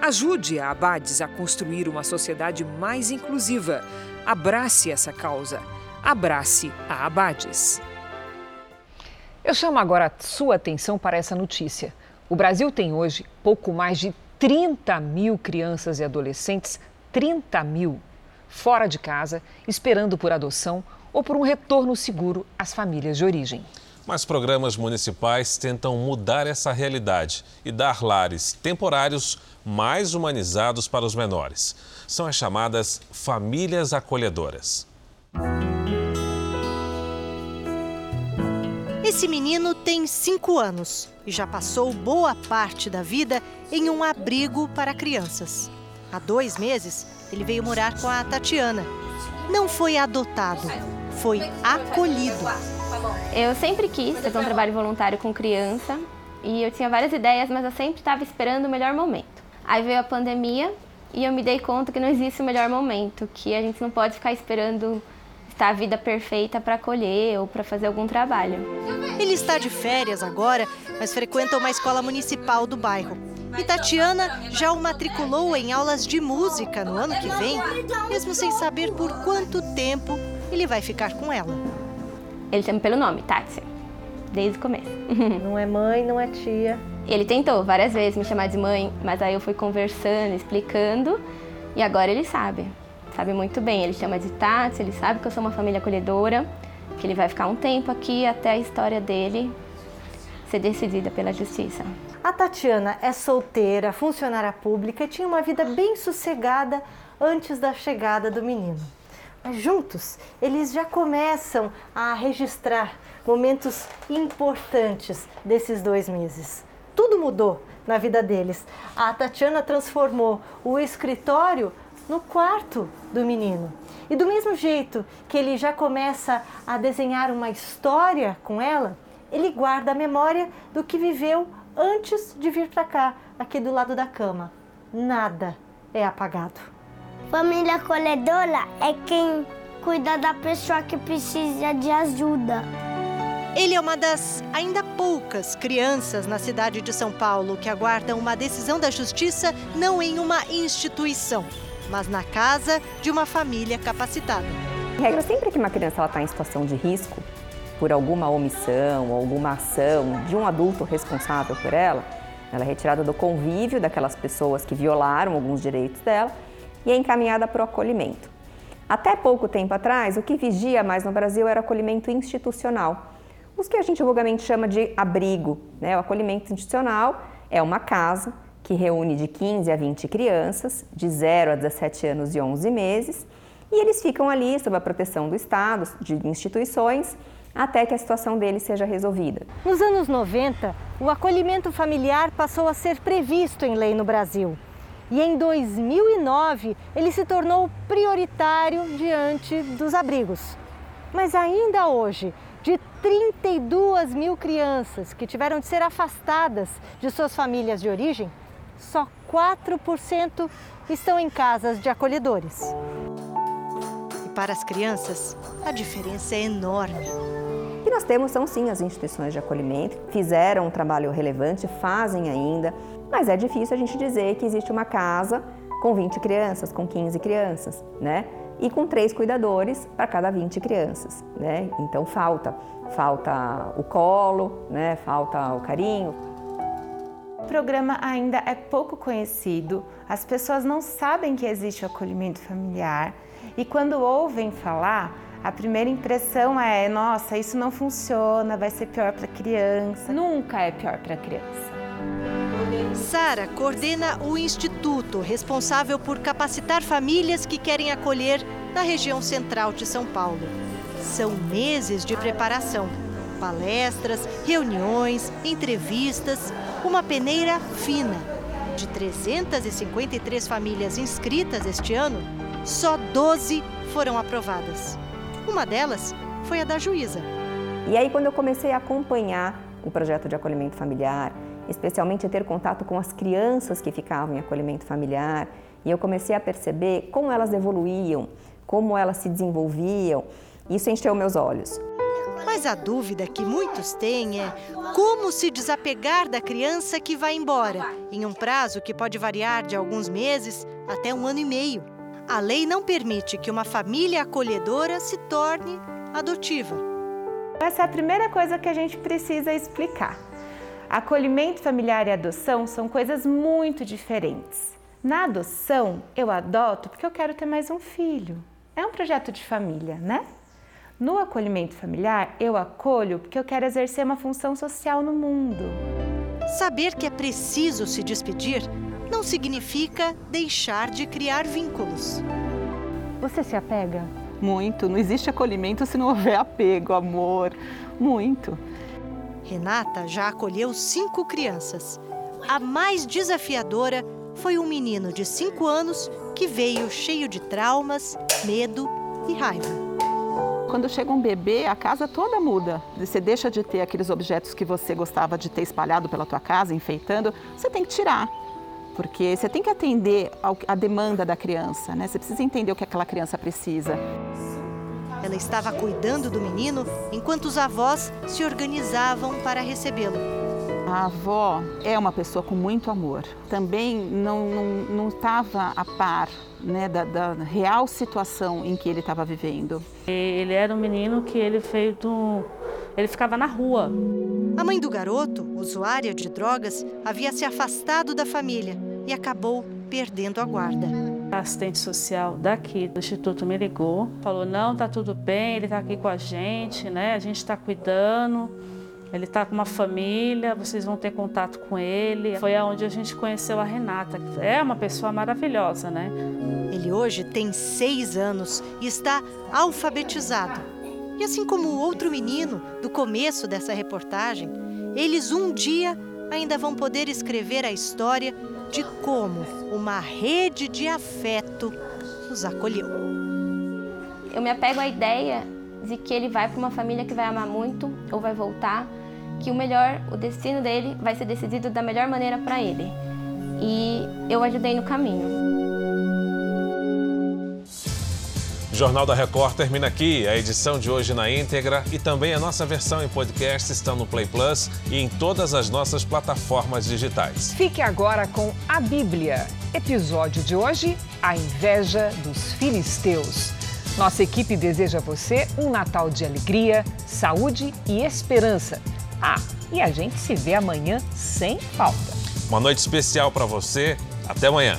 Ajude a Abades a construir uma sociedade mais inclusiva. Abrace essa causa. Abrace a Abades. Eu chamo agora a sua atenção para essa notícia. O Brasil tem hoje pouco mais de 30 mil crianças e adolescentes, 30 mil, fora de casa, esperando por adoção ou por um retorno seguro às famílias de origem. Mas programas municipais tentam mudar essa realidade e dar lares temporários mais humanizados para os menores. São as chamadas famílias acolhedoras. Esse menino tem cinco anos e já passou boa parte da vida em um abrigo para crianças. Há dois meses, ele veio morar com a Tatiana. Não foi adotado, foi acolhido. Eu sempre quis fazer um trabalho voluntário com criança e eu tinha várias ideias, mas eu sempre estava esperando o melhor momento. Aí veio a pandemia e eu me dei conta que não existe o melhor momento, que a gente não pode ficar esperando estar a vida perfeita para acolher ou para fazer algum trabalho. Ele está de férias agora, mas frequenta uma escola municipal do bairro. E Tatiana já o matriculou em aulas de música no ano que vem, mesmo sem saber por quanto tempo ele vai ficar com ela. Ele chama pelo nome, Tati, desde o começo. Não é mãe, não é tia. Ele tentou várias vezes me chamar de mãe, mas aí eu fui conversando, explicando, e agora ele sabe. Sabe muito bem. Ele chama de Tati, ele sabe que eu sou uma família acolhedora, que ele vai ficar um tempo aqui até a história dele ser decidida pela justiça. A Tatiana é solteira, funcionária pública e tinha uma vida bem sossegada antes da chegada do menino. Mas juntos, eles já começam a registrar momentos importantes desses dois meses. Tudo mudou na vida deles. A Tatiana transformou o escritório no quarto do menino. E do mesmo jeito que ele já começa a desenhar uma história com ela, ele guarda a memória do que viveu antes de vir para cá, aqui do lado da cama. Nada é apagado. Família acolhedora é quem cuida da pessoa que precisa de ajuda. Ele é uma das ainda poucas crianças na cidade de São Paulo que aguardam uma decisão da justiça não em uma instituição, mas na casa de uma família capacitada. A regra sempre que uma criança está em situação de risco, por alguma omissão alguma ação de um adulto responsável por ela, ela é retirada do convívio daquelas pessoas que violaram alguns direitos dela e é encaminhada para o acolhimento. Até pouco tempo atrás, o que vigia mais no Brasil era acolhimento institucional, os que a gente vulgarmente chama de abrigo. Né? O acolhimento institucional é uma casa que reúne de 15 a 20 crianças, de 0 a 17 anos e 11 meses, e eles ficam ali sob a proteção do Estado, de instituições, até que a situação deles seja resolvida. Nos anos 90, o acolhimento familiar passou a ser previsto em lei no Brasil. E em 2009, ele se tornou prioritário diante dos abrigos. Mas ainda hoje, 32 mil crianças que tiveram de ser afastadas de suas famílias de origem, só 4% estão em casas de acolhedores. E para as crianças, a diferença é enorme. O que nós temos são sim as instituições de acolhimento, fizeram um trabalho relevante, fazem ainda, mas é difícil a gente dizer que existe uma casa com 20 crianças, com 15 crianças, né? E com três cuidadores para cada 20 crianças, né? Então falta, falta o colo, né? Falta o carinho. O programa ainda é pouco conhecido, as pessoas não sabem que existe o acolhimento familiar e quando ouvem falar, a primeira impressão é: nossa, isso não funciona, vai ser pior para a criança. Nunca é pior para a criança. Sara coordena o instituto responsável por capacitar famílias que querem acolher na região central de São Paulo. São meses de preparação, palestras, reuniões, entrevistas, uma peneira fina. De 353 famílias inscritas este ano, só 12 foram aprovadas. Uma delas foi a da juíza. E aí, quando eu comecei a acompanhar o projeto de acolhimento familiar, especialmente ter contato com as crianças que ficavam em acolhimento familiar, e eu comecei a perceber como elas evoluíam, como elas se desenvolviam, isso encheu meus olhos. Mas a dúvida que muitos têm é como se desapegar da criança que vai embora, em um prazo que pode variar de alguns meses até um ano e meio. A lei não permite que uma família acolhedora se torne adotiva. Essa é a primeira coisa que a gente precisa explicar. Acolhimento familiar e adoção são coisas muito diferentes. Na adoção, eu adoto porque eu quero ter mais um filho. É um projeto de família, né? No acolhimento familiar, eu acolho porque eu quero exercer uma função social no mundo. Saber que é preciso se despedir não significa deixar de criar vínculos. Você se apega? Muito. Não existe acolhimento se não houver apego, amor. Muito. Renata já acolheu cinco crianças. A mais desafiadora foi um menino de cinco anos que veio cheio de traumas, medo e raiva. Quando chega um bebê, a casa toda muda. Você deixa de ter aqueles objetos que você gostava de ter espalhado pela tua casa, enfeitando, você tem que tirar porque você tem que atender a demanda da criança, né? Você precisa entender o que aquela criança precisa. Ela estava cuidando do menino enquanto os avós se organizavam para recebê-lo. A avó é uma pessoa com muito amor. Também não estava a par né, da, da, real situação em que ele estava vivendo. Ele era um menino que ele fez do... ele ficava na rua. A mãe do garoto, usuária de drogas, havia se afastado da família e acabou perdendo a guarda. A assistente social daqui do instituto me ligou, falou: não, tá tudo bem, ele está aqui com a gente, né? A gente está cuidando. Ele está com uma família, vocês vão ter contato com ele. Foi aonde a gente conheceu a Renata. É uma pessoa maravilhosa, né? Ele hoje tem seis anos e está alfabetizado. E assim como o outro menino do começo dessa reportagem, eles um dia ainda vão poder escrever a história de como uma rede de afeto os acolheu. Eu me apego à ideia de que ele vai para uma família que vai amar muito ou vai voltar, que o melhor, o destino dele vai ser decidido da melhor maneira para ele. E eu ajudei no caminho. Jornal da Record termina aqui. A edição de hoje na íntegra e também a nossa versão em podcast estão no Play Plus e em todas as nossas plataformas digitais. Fique agora com a Bíblia. Episódio de hoje: A inveja dos filisteus. Nossa equipe deseja a você um Natal de alegria, saúde e esperança. Ah, e a gente se vê amanhã sem falta. Uma noite especial para você. Até amanhã.